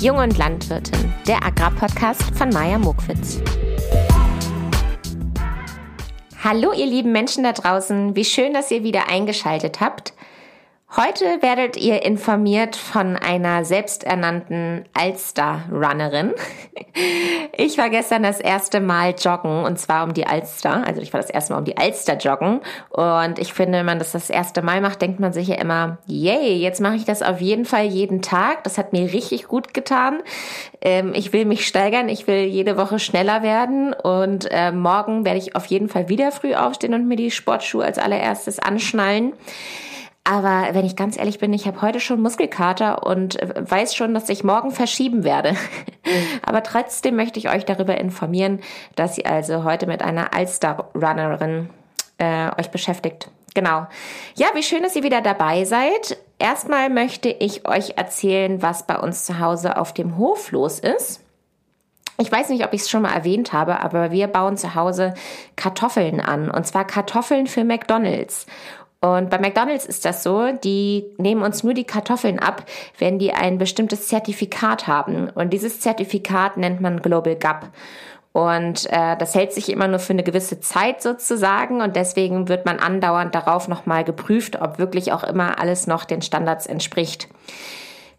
Jung und Landwirtin, der Agrarpodcast von Maja Mokwitz. Hallo ihr lieben Menschen da draußen, wie schön, dass ihr wieder eingeschaltet habt. Heute werdet ihr informiert von einer selbsternannten Alster-Runnerin. Ich war gestern das erste Mal joggen und zwar um die Alster. Also ich war das erste Mal um die Alster joggen und ich finde, wenn man das das erste Mal macht, denkt man sich ja immer, yay, jetzt mache ich das auf jeden Fall jeden Tag. Das hat mir richtig gut getan. Ähm, ich will mich steigern, ich will jede Woche schneller werden und äh, morgen werde ich auf jeden Fall wieder früh aufstehen und mir die Sportschuhe als allererstes anschnallen. Aber wenn ich ganz ehrlich bin, ich habe heute schon Muskelkater und äh, weiß schon, dass ich morgen verschieben werde. Aber trotzdem möchte ich euch darüber informieren, dass ihr also heute mit einer Alster-Runnerin äh, euch beschäftigt. Genau. Ja, wie schön, dass ihr wieder dabei seid. Erstmal möchte ich euch erzählen, was bei uns zu Hause auf dem Hof los ist. Ich weiß nicht, ob ich es schon mal erwähnt habe, aber wir bauen zu Hause Kartoffeln an. Und zwar Kartoffeln für McDonald's. Und bei McDonald's ist das so, die nehmen uns nur die Kartoffeln ab, wenn die ein bestimmtes Zertifikat haben. Und dieses Zertifikat nennt man Global Gap. Und äh, das hält sich immer nur für eine gewisse Zeit sozusagen und deswegen wird man andauernd darauf nochmal geprüft, ob wirklich auch immer alles noch den Standards entspricht.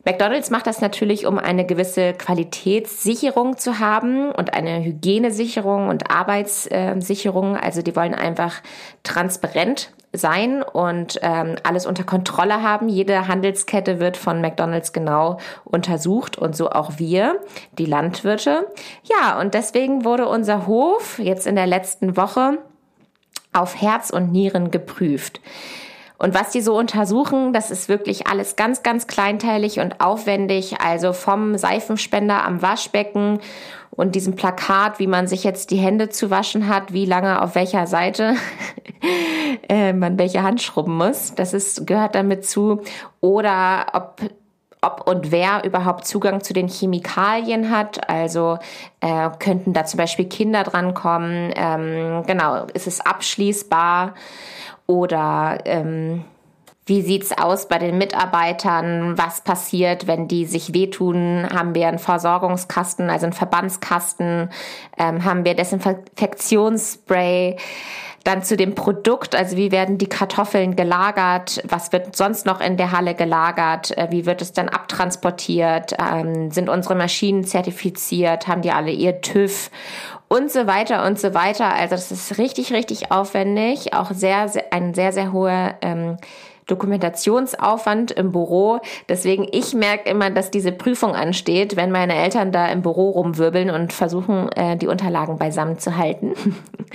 McDonald's macht das natürlich, um eine gewisse Qualitätssicherung zu haben und eine Hygienesicherung und Arbeitssicherung. Also die wollen einfach transparent sein und ähm, alles unter Kontrolle haben. Jede Handelskette wird von McDonald's genau untersucht und so auch wir, die Landwirte. Ja, und deswegen wurde unser Hof jetzt in der letzten Woche auf Herz und Nieren geprüft. Und was die so untersuchen, das ist wirklich alles ganz, ganz kleinteilig und aufwendig. Also vom Seifenspender am Waschbecken und diesem Plakat, wie man sich jetzt die Hände zu waschen hat, wie lange auf welcher Seite äh, man welche Hand schrubben muss. Das ist, gehört damit zu. Oder ob ob und wer überhaupt Zugang zu den Chemikalien hat. Also äh, könnten da zum Beispiel Kinder drankommen. Ähm, genau, ist es abschließbar? Oder ähm, wie sieht's aus bei den Mitarbeitern? Was passiert, wenn die sich wehtun? Haben wir einen Versorgungskasten, also einen Verbandskasten? Ähm, haben wir Desinfektionsspray? Dann zu dem Produkt, also wie werden die Kartoffeln gelagert? Was wird sonst noch in der Halle gelagert? Äh, wie wird es dann abtransportiert? Ähm, sind unsere Maschinen zertifiziert? Haben die alle ihr TÜV? Und so weiter und so weiter. Also das ist richtig, richtig aufwendig, auch sehr, sehr ein sehr, sehr hoher ähm, Dokumentationsaufwand im Büro. Deswegen, ich merke immer, dass diese Prüfung ansteht, wenn meine Eltern da im Büro rumwirbeln und versuchen, äh, die Unterlagen beisammen zu halten.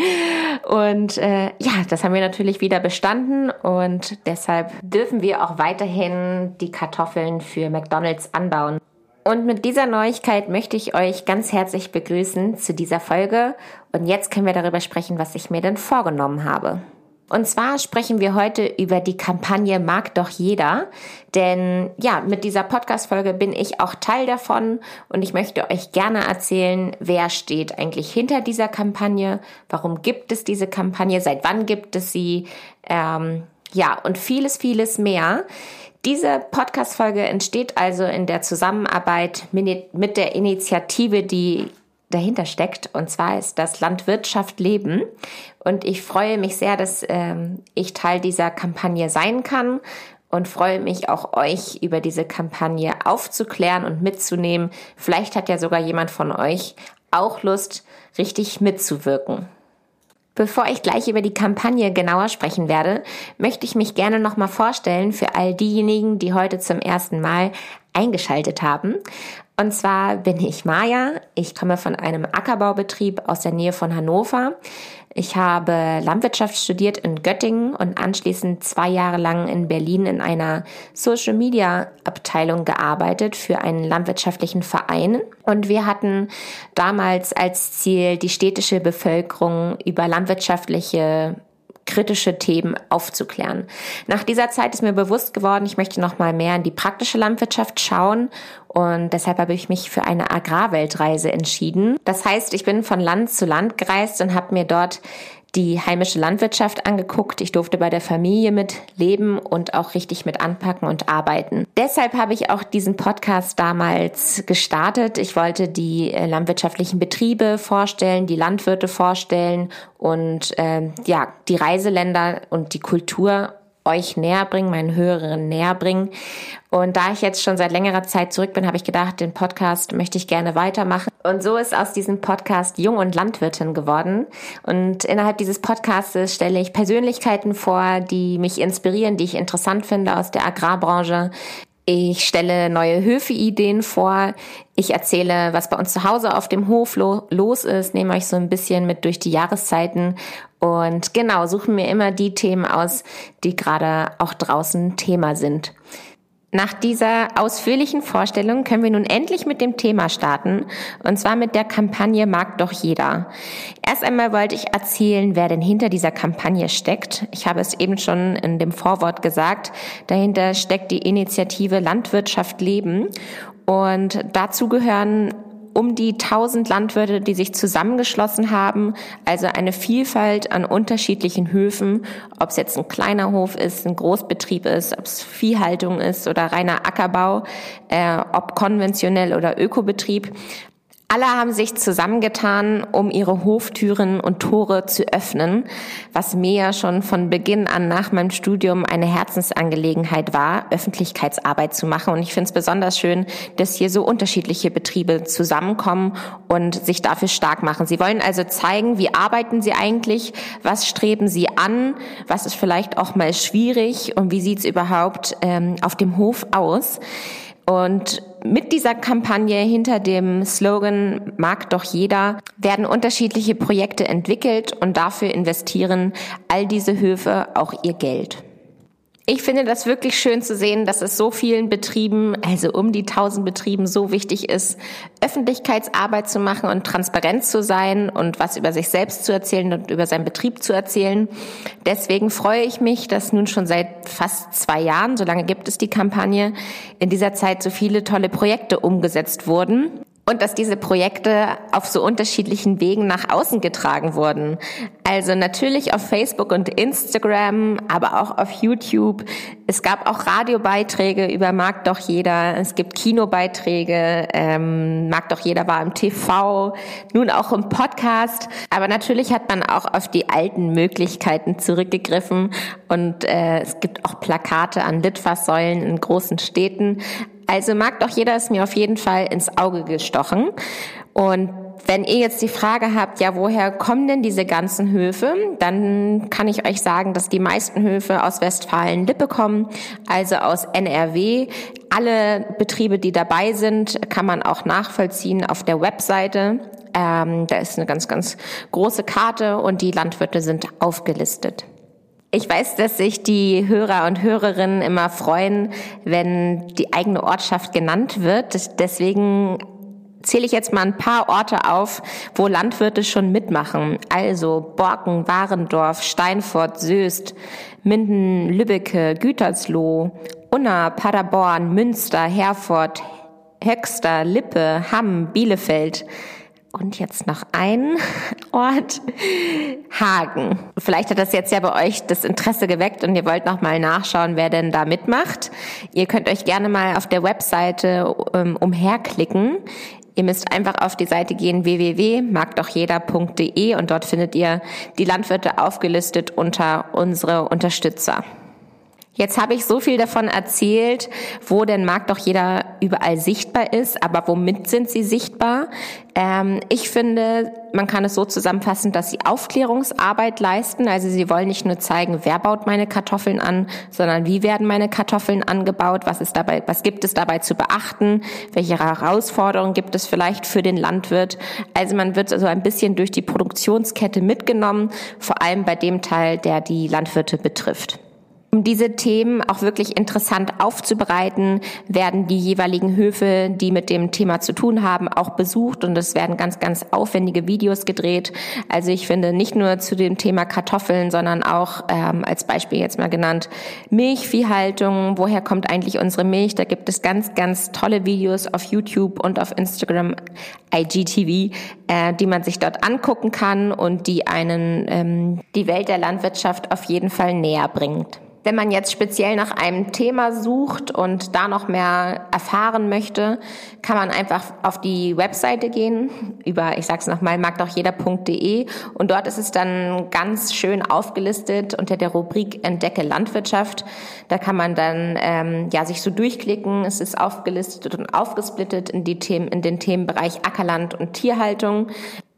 und äh, ja, das haben wir natürlich wieder bestanden und deshalb dürfen wir auch weiterhin die Kartoffeln für McDonald's anbauen. Und mit dieser Neuigkeit möchte ich euch ganz herzlich begrüßen zu dieser Folge. Und jetzt können wir darüber sprechen, was ich mir denn vorgenommen habe. Und zwar sprechen wir heute über die Kampagne Mag doch jeder. Denn ja, mit dieser Podcast-Folge bin ich auch Teil davon und ich möchte euch gerne erzählen, wer steht eigentlich hinter dieser Kampagne, warum gibt es diese Kampagne, seit wann gibt es sie, ähm, ja, und vieles, vieles mehr. Diese Podcast-Folge entsteht also in der Zusammenarbeit mit der Initiative, die dahinter steckt. Und zwar ist das Landwirtschaft Leben. Und ich freue mich sehr, dass ähm, ich Teil dieser Kampagne sein kann und freue mich auch euch über diese Kampagne aufzuklären und mitzunehmen. Vielleicht hat ja sogar jemand von euch auch Lust, richtig mitzuwirken. Bevor ich gleich über die Kampagne genauer sprechen werde, möchte ich mich gerne nochmal vorstellen für all diejenigen, die heute zum ersten Mal eingeschaltet haben. Und zwar bin ich Maja. Ich komme von einem Ackerbaubetrieb aus der Nähe von Hannover. Ich habe Landwirtschaft studiert in Göttingen und anschließend zwei Jahre lang in Berlin in einer Social Media Abteilung gearbeitet für einen landwirtschaftlichen Verein. Und wir hatten damals als Ziel, die städtische Bevölkerung über landwirtschaftliche kritische Themen aufzuklären. Nach dieser Zeit ist mir bewusst geworden, ich möchte noch mal mehr in die praktische Landwirtschaft schauen und deshalb habe ich mich für eine Agrarweltreise entschieden. Das heißt, ich bin von Land zu Land gereist und habe mir dort die heimische Landwirtschaft angeguckt. Ich durfte bei der Familie mitleben und auch richtig mit anpacken und arbeiten. Deshalb habe ich auch diesen Podcast damals gestartet. Ich wollte die äh, landwirtschaftlichen Betriebe vorstellen, die Landwirte vorstellen und äh, ja, die Reiseländer und die Kultur euch näher bringen, meinen Hörerinnen näher bringen. Und da ich jetzt schon seit längerer Zeit zurück bin, habe ich gedacht, den Podcast möchte ich gerne weitermachen. Und so ist aus diesem Podcast Jung und Landwirtin geworden. Und innerhalb dieses Podcasts stelle ich Persönlichkeiten vor, die mich inspirieren, die ich interessant finde aus der Agrarbranche. Ich stelle neue Höfeideen vor. Ich erzähle, was bei uns zu Hause auf dem Hof lo los ist, nehme euch so ein bisschen mit durch die Jahreszeiten und genau, suchen mir immer die Themen aus, die gerade auch draußen Thema sind. Nach dieser ausführlichen Vorstellung können wir nun endlich mit dem Thema starten, und zwar mit der Kampagne Mag doch jeder. Erst einmal wollte ich erzählen, wer denn hinter dieser Kampagne steckt. Ich habe es eben schon in dem Vorwort gesagt. Dahinter steckt die Initiative Landwirtschaft leben. Und dazu gehören um die 1000 Landwirte, die sich zusammengeschlossen haben, also eine Vielfalt an unterschiedlichen Höfen, ob es jetzt ein kleiner Hof ist, ein Großbetrieb ist, ob es Viehhaltung ist oder reiner Ackerbau, äh, ob konventionell oder Ökobetrieb. Alle haben sich zusammengetan, um ihre Hoftüren und Tore zu öffnen, was mir ja schon von Beginn an nach meinem Studium eine Herzensangelegenheit war, Öffentlichkeitsarbeit zu machen. Und ich finde es besonders schön, dass hier so unterschiedliche Betriebe zusammenkommen und sich dafür stark machen. Sie wollen also zeigen, wie arbeiten sie eigentlich, was streben sie an, was ist vielleicht auch mal schwierig und wie sieht es überhaupt ähm, auf dem Hof aus. Und mit dieser Kampagne hinter dem Slogan Mag doch jeder werden unterschiedliche Projekte entwickelt und dafür investieren all diese Höfe auch ihr Geld. Ich finde das wirklich schön zu sehen, dass es so vielen Betrieben, also um die tausend Betrieben, so wichtig ist, Öffentlichkeitsarbeit zu machen und transparent zu sein und was über sich selbst zu erzählen und über seinen Betrieb zu erzählen. Deswegen freue ich mich, dass nun schon seit fast zwei Jahren, so lange gibt es die Kampagne, in dieser Zeit so viele tolle Projekte umgesetzt wurden und dass diese Projekte auf so unterschiedlichen Wegen nach außen getragen wurden. Also natürlich auf Facebook und Instagram, aber auch auf YouTube. Es gab auch Radiobeiträge über Mag doch jeder. Es gibt Kinobeiträge. Ähm, Mag doch jeder war im TV, nun auch im Podcast. Aber natürlich hat man auch auf die alten Möglichkeiten zurückgegriffen und äh, es gibt auch Plakate an Litfaßsäulen in großen Städten. Also mag doch jeder ist mir auf jeden Fall ins Auge gestochen. Und wenn ihr jetzt die Frage habt, ja, woher kommen denn diese ganzen Höfe, dann kann ich euch sagen, dass die meisten Höfe aus Westfalen-Lippe kommen, also aus NRW. Alle Betriebe, die dabei sind, kann man auch nachvollziehen auf der Webseite. Ähm, da ist eine ganz, ganz große Karte und die Landwirte sind aufgelistet. Ich weiß, dass sich die Hörer und Hörerinnen immer freuen, wenn die eigene Ortschaft genannt wird. Deswegen zähle ich jetzt mal ein paar Orte auf, wo Landwirte schon mitmachen. Also Borken, Warendorf, Steinfurt, Söst, Minden, Lübbecke, Gütersloh, Unna, Paderborn, Münster, Herford, Höxter, Lippe, Hamm, Bielefeld. Und jetzt noch ein Ort, Hagen. Vielleicht hat das jetzt ja bei euch das Interesse geweckt und ihr wollt noch mal nachschauen, wer denn da mitmacht. Ihr könnt euch gerne mal auf der Webseite ähm, umherklicken. Ihr müsst einfach auf die Seite gehen www.magdochjeder.de und dort findet ihr die Landwirte aufgelistet unter unsere Unterstützer. Jetzt habe ich so viel davon erzählt, wo denn mag doch jeder überall sichtbar ist, aber womit sind sie sichtbar? Ähm, ich finde, man kann es so zusammenfassen, dass sie Aufklärungsarbeit leisten. Also sie wollen nicht nur zeigen, wer baut meine Kartoffeln an, sondern wie werden meine Kartoffeln angebaut, was ist dabei, was gibt es dabei zu beachten, welche Herausforderungen gibt es vielleicht für den Landwirt. Also man wird so ein bisschen durch die Produktionskette mitgenommen, vor allem bei dem Teil, der die Landwirte betrifft. Um diese Themen auch wirklich interessant aufzubereiten, werden die jeweiligen Höfe, die mit dem Thema zu tun haben, auch besucht und es werden ganz, ganz aufwendige Videos gedreht. Also ich finde nicht nur zu dem Thema Kartoffeln, sondern auch ähm, als Beispiel jetzt mal genannt Milchviehhaltung. Woher kommt eigentlich unsere Milch? Da gibt es ganz, ganz tolle Videos auf YouTube und auf Instagram, IGTV, äh, die man sich dort angucken kann und die einen ähm, die Welt der Landwirtschaft auf jeden Fall näher bringt. Wenn man jetzt speziell nach einem Thema sucht und da noch mehr erfahren möchte, kann man einfach auf die Webseite gehen über, ich sag's nochmal, magdochjeder.de und dort ist es dann ganz schön aufgelistet unter der Rubrik Entdecke Landwirtschaft. Da kann man dann ähm, ja sich so durchklicken. Es ist aufgelistet und aufgesplittet in die Themen, in den Themenbereich Ackerland und Tierhaltung.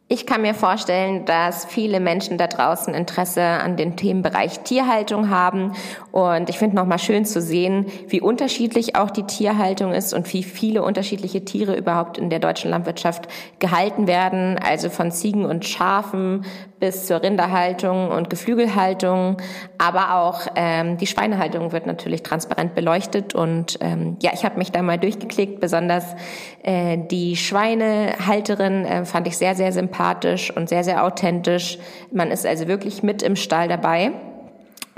Ich kann mir vorstellen, dass viele Menschen da draußen Interesse an den Themenbereich Tierhaltung haben. Und ich finde nochmal schön zu sehen, wie unterschiedlich auch die Tierhaltung ist und wie viele unterschiedliche Tiere überhaupt in der deutschen Landwirtschaft gehalten werden. Also von Ziegen und Schafen bis zur Rinderhaltung und Geflügelhaltung. Aber auch ähm, die Schweinehaltung wird natürlich transparent beleuchtet. Und ähm, ja, ich habe mich da mal durchgeklickt. Besonders äh, die Schweinehalterin äh, fand ich sehr, sehr sympathisch und sehr, sehr authentisch. Man ist also wirklich mit im Stall dabei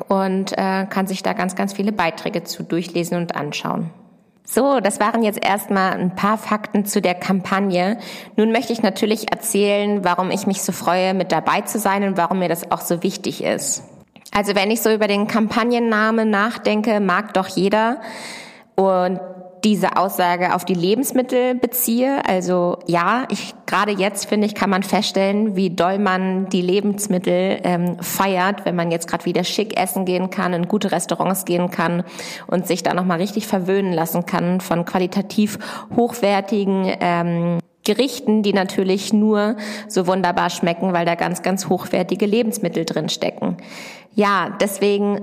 und äh, kann sich da ganz, ganz viele Beiträge zu durchlesen und anschauen. So, das waren jetzt erstmal ein paar Fakten zu der Kampagne. Nun möchte ich natürlich erzählen, warum ich mich so freue, mit dabei zu sein und warum mir das auch so wichtig ist. Also wenn ich so über den Kampagnennamen nachdenke, mag doch jeder. Und diese Aussage auf die Lebensmittel beziehe. Also ja, ich gerade jetzt finde ich, kann man feststellen, wie doll man die Lebensmittel ähm, feiert, wenn man jetzt gerade wieder schick essen gehen kann, in gute Restaurants gehen kann und sich da nochmal richtig verwöhnen lassen kann von qualitativ hochwertigen ähm, Gerichten, die natürlich nur so wunderbar schmecken, weil da ganz, ganz hochwertige Lebensmittel drin stecken. Ja, deswegen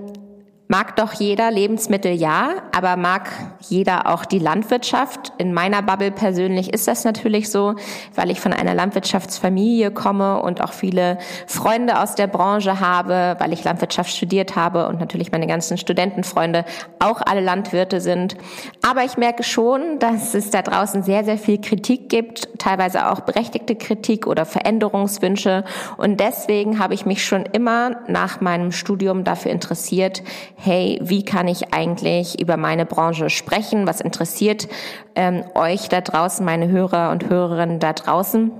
Mag doch jeder Lebensmittel ja, aber mag jeder auch die Landwirtschaft? In meiner Bubble persönlich ist das natürlich so, weil ich von einer Landwirtschaftsfamilie komme und auch viele Freunde aus der Branche habe, weil ich Landwirtschaft studiert habe und natürlich meine ganzen Studentenfreunde auch alle Landwirte sind. Aber ich merke schon, dass es da draußen sehr, sehr viel Kritik gibt, teilweise auch berechtigte Kritik oder Veränderungswünsche. Und deswegen habe ich mich schon immer nach meinem Studium dafür interessiert, hey, wie kann ich eigentlich über meine Branche sprechen? Was interessiert ähm, euch da draußen, meine Hörer und Hörerinnen da draußen?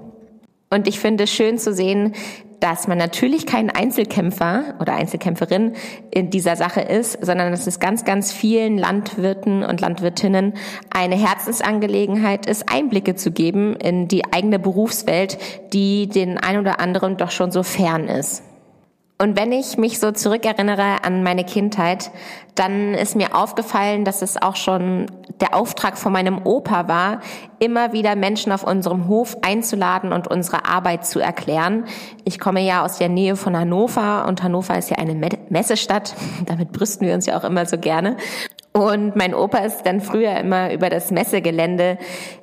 Und ich finde es schön zu sehen, dass man natürlich kein Einzelkämpfer oder Einzelkämpferin in dieser Sache ist, sondern dass es ganz, ganz vielen Landwirten und Landwirtinnen eine Herzensangelegenheit ist, Einblicke zu geben in die eigene Berufswelt, die den ein oder anderen doch schon so fern ist. Und wenn ich mich so zurückerinnere an meine Kindheit, dann ist mir aufgefallen, dass es auch schon der Auftrag von meinem Opa war, immer wieder Menschen auf unserem Hof einzuladen und unsere Arbeit zu erklären. Ich komme ja aus der Nähe von Hannover und Hannover ist ja eine Messestadt. Damit brüsten wir uns ja auch immer so gerne. Und mein Opa ist dann früher immer über das Messegelände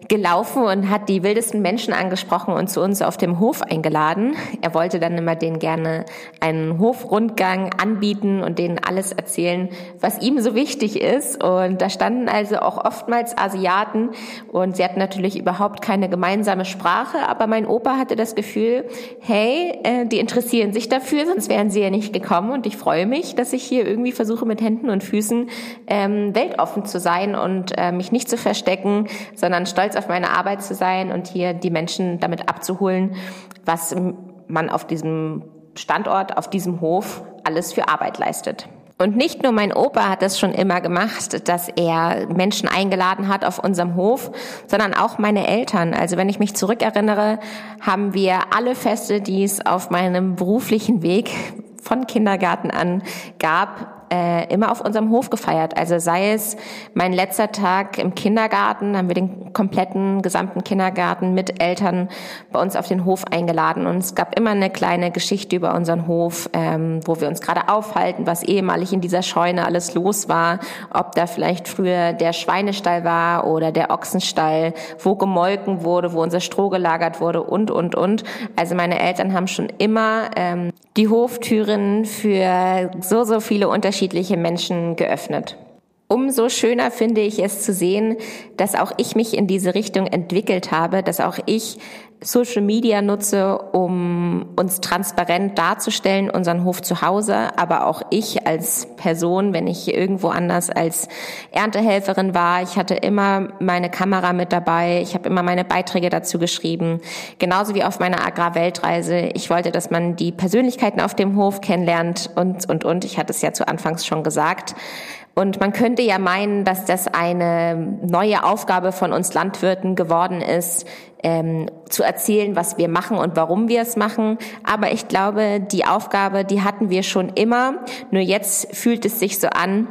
gelaufen und hat die wildesten Menschen angesprochen und zu uns auf dem Hof eingeladen. Er wollte dann immer denen gerne einen Hofrundgang anbieten und denen alles erzählen, was ihm so wichtig ist. Und da standen also auch oftmals Asiaten. Und sie hatten natürlich überhaupt keine gemeinsame Sprache, aber mein Opa hatte das Gefühl, hey, äh, die interessieren sich dafür, sonst wären sie ja nicht gekommen. Und ich freue mich, dass ich hier irgendwie versuche mit Händen und Füßen ähm, weltoffen zu sein und äh, mich nicht zu verstecken, sondern stolz auf meine Arbeit zu sein und hier die Menschen damit abzuholen, was man auf diesem Standort, auf diesem Hof alles für Arbeit leistet. Und nicht nur mein Opa hat das schon immer gemacht, dass er Menschen eingeladen hat auf unserem Hof, sondern auch meine Eltern. Also wenn ich mich zurückerinnere, haben wir alle Feste, die es auf meinem beruflichen Weg von Kindergarten an gab, äh, immer auf unserem Hof gefeiert. Also sei es mein letzter Tag im Kindergarten, haben wir den kompletten gesamten Kindergarten mit Eltern bei uns auf den Hof eingeladen und es gab immer eine kleine Geschichte über unseren Hof, ähm, wo wir uns gerade aufhalten, was ehemalig in dieser Scheune alles los war, ob da vielleicht früher der Schweinestall war oder der Ochsenstall, wo gemolken wurde, wo unser Stroh gelagert wurde und und und. Also meine Eltern haben schon immer ähm, die Hoftüren für so so viele unterschiedliche unterschiedliche Menschen geöffnet. Umso schöner finde ich es zu sehen, dass auch ich mich in diese Richtung entwickelt habe, dass auch ich Social Media nutze, um uns transparent darzustellen, unseren Hof zu Hause, aber auch ich als Person, wenn ich irgendwo anders als Erntehelferin war, ich hatte immer meine Kamera mit dabei, ich habe immer meine Beiträge dazu geschrieben, genauso wie auf meiner Agrarweltreise. Ich wollte, dass man die Persönlichkeiten auf dem Hof kennenlernt und, und, und. Ich hatte es ja zu Anfangs schon gesagt. Und man könnte ja meinen, dass das eine neue Aufgabe von uns Landwirten geworden ist, ähm, zu erzählen, was wir machen und warum wir es machen. Aber ich glaube, die Aufgabe, die hatten wir schon immer. Nur jetzt fühlt es sich so an,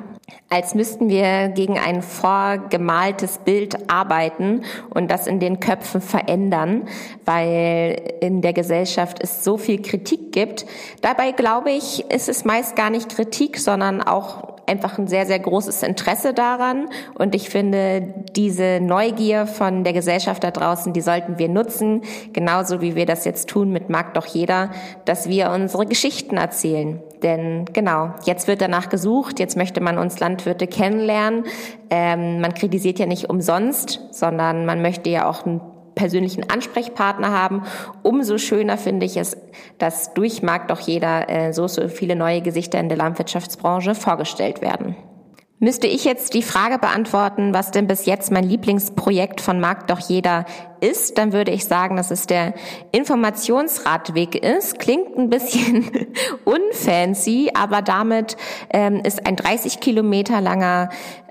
als müssten wir gegen ein vorgemaltes Bild arbeiten und das in den Köpfen verändern, weil in der Gesellschaft es so viel Kritik gibt. Dabei glaube ich, ist es meist gar nicht Kritik, sondern auch einfach ein sehr, sehr großes Interesse daran. Und ich finde, diese Neugier von der Gesellschaft da draußen, die sollten wir nutzen, genauso wie wir das jetzt tun mit Mag doch jeder, dass wir unsere Geschichten erzählen. Denn genau, jetzt wird danach gesucht, jetzt möchte man uns Landwirte kennenlernen. Ähm, man kritisiert ja nicht umsonst, sondern man möchte ja auch ein persönlichen Ansprechpartner haben. Umso schöner finde ich es, dass durch Markt doch jeder äh, so, so viele neue Gesichter in der Landwirtschaftsbranche vorgestellt werden. Müsste ich jetzt die Frage beantworten, was denn bis jetzt mein Lieblingsprojekt von Markt doch jeder ist, dann würde ich sagen, dass es der Informationsradweg ist. Klingt ein bisschen unfancy, aber damit ähm, ist ein 30 Kilometer langer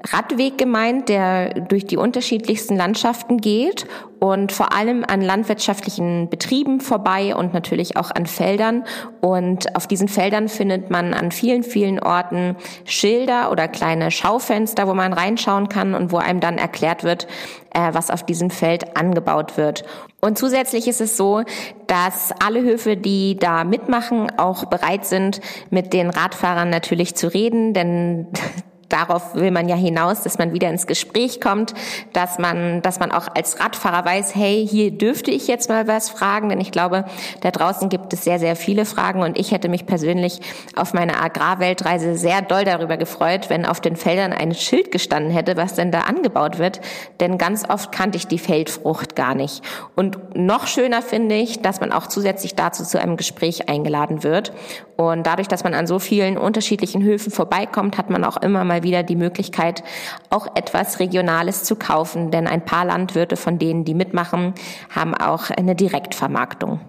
Radweg gemeint, der durch die unterschiedlichsten Landschaften geht und vor allem an landwirtschaftlichen Betrieben vorbei und natürlich auch an Feldern. Und auf diesen Feldern findet man an vielen, vielen Orten Schilder oder kleine Schaufenster, wo man reinschauen kann und wo einem dann erklärt wird, äh, was auf diesem Feld angebaut wird. Und zusätzlich ist es so, dass alle Höfe, die da mitmachen, auch bereit sind, mit den Radfahrern natürlich zu reden, denn darauf will man ja hinaus, dass man wieder ins Gespräch kommt, dass man, dass man auch als Radfahrer weiß, hey, hier dürfte ich jetzt mal was fragen, denn ich glaube, da draußen gibt es sehr, sehr viele Fragen. Und ich hätte mich persönlich auf meiner Agrarweltreise sehr doll darüber gefreut, wenn auf den Feldern ein Schild gestanden hätte, was denn da angebaut wird, denn ganz oft kannte ich die Feldfrucht gar nicht. Und noch schöner finde ich, dass man auch zusätzlich dazu zu einem Gespräch eingeladen wird. Und dadurch, dass man an so vielen unterschiedlichen Höfen vorbeikommt, hat man auch immer mal wieder die Möglichkeit, auch etwas Regionales zu kaufen. Denn ein paar Landwirte von denen, die mitmachen, haben auch eine Direktvermarktung.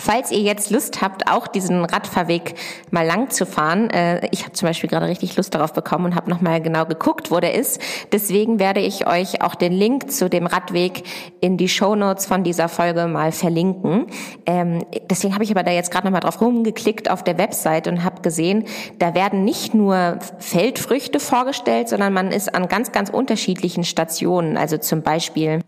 Falls ihr jetzt Lust habt, auch diesen Radfahrweg mal lang zu fahren, äh, ich habe zum Beispiel gerade richtig Lust darauf bekommen und habe nochmal genau geguckt, wo der ist. Deswegen werde ich euch auch den Link zu dem Radweg in die Show Notes von dieser Folge mal verlinken. Ähm, deswegen habe ich aber da jetzt gerade nochmal drauf rumgeklickt auf der Website und habe gesehen, da werden nicht nur Feldfrüchte vorgestellt, sondern man ist an ganz, ganz unterschiedlichen Stationen. Also zum Beispiel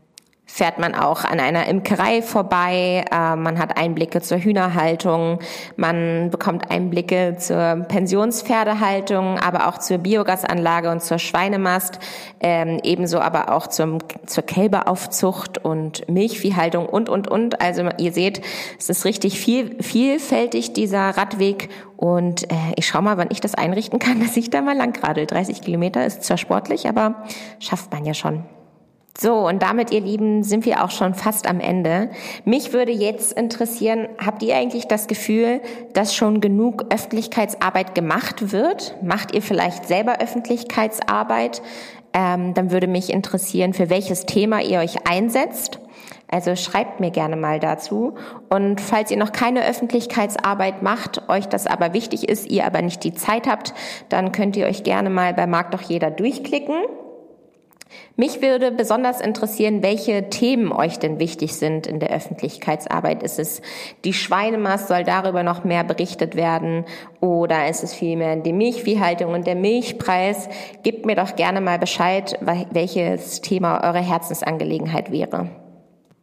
fährt man auch an einer Imkerei vorbei, äh, man hat Einblicke zur Hühnerhaltung, man bekommt Einblicke zur Pensionspferdehaltung, aber auch zur Biogasanlage und zur Schweinemast, ähm, ebenso aber auch zum, zur Kälberaufzucht und Milchviehhaltung und, und, und. Also ihr seht, es ist richtig viel, vielfältig, dieser Radweg und äh, ich schaue mal, wann ich das einrichten kann, dass ich da mal lang radel. 30 Kilometer ist zwar sportlich, aber schafft man ja schon. So, und damit, ihr Lieben, sind wir auch schon fast am Ende. Mich würde jetzt interessieren, habt ihr eigentlich das Gefühl, dass schon genug Öffentlichkeitsarbeit gemacht wird? Macht ihr vielleicht selber Öffentlichkeitsarbeit? Ähm, dann würde mich interessieren, für welches Thema ihr euch einsetzt. Also schreibt mir gerne mal dazu. Und falls ihr noch keine Öffentlichkeitsarbeit macht, euch das aber wichtig ist, ihr aber nicht die Zeit habt, dann könnt ihr euch gerne mal bei Mag doch jeder durchklicken. Mich würde besonders interessieren, welche Themen euch denn wichtig sind in der Öffentlichkeitsarbeit. Ist es die Schweinemast, soll darüber noch mehr berichtet werden? Oder ist es vielmehr die Milchviehhaltung und der Milchpreis? Gebt mir doch gerne mal Bescheid, welches Thema eure Herzensangelegenheit wäre.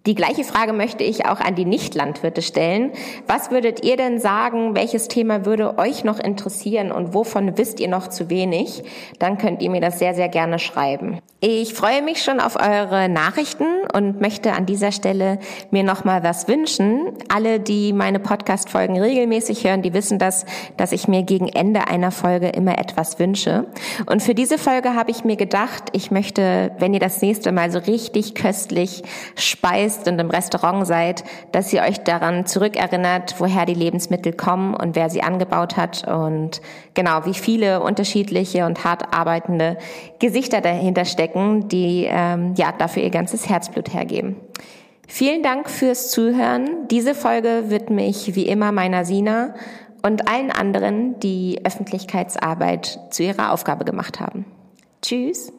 Die gleiche Frage möchte ich auch an die Nicht-Landwirte stellen. Was würdet ihr denn sagen, welches Thema würde euch noch interessieren und wovon wisst ihr noch zu wenig? Dann könnt ihr mir das sehr, sehr gerne schreiben. Ich freue mich schon auf eure Nachrichten und möchte an dieser Stelle mir noch mal was wünschen. Alle, die meine Podcast-Folgen regelmäßig hören, die wissen das, dass ich mir gegen Ende einer Folge immer etwas wünsche. Und für diese Folge habe ich mir gedacht, ich möchte, wenn ihr das nächste Mal so richtig köstlich speist und im Restaurant seid, dass ihr euch daran zurückerinnert, woher die Lebensmittel kommen und wer sie angebaut hat und genau, wie viele unterschiedliche und hart arbeitende Gesichter dahinter stecken, die ähm, ja dafür ihr ganzes Herzblut hergeben. Vielen Dank fürs Zuhören. Diese Folge widme ich wie immer meiner Sina und allen anderen, die Öffentlichkeitsarbeit zu ihrer Aufgabe gemacht haben. Tschüss.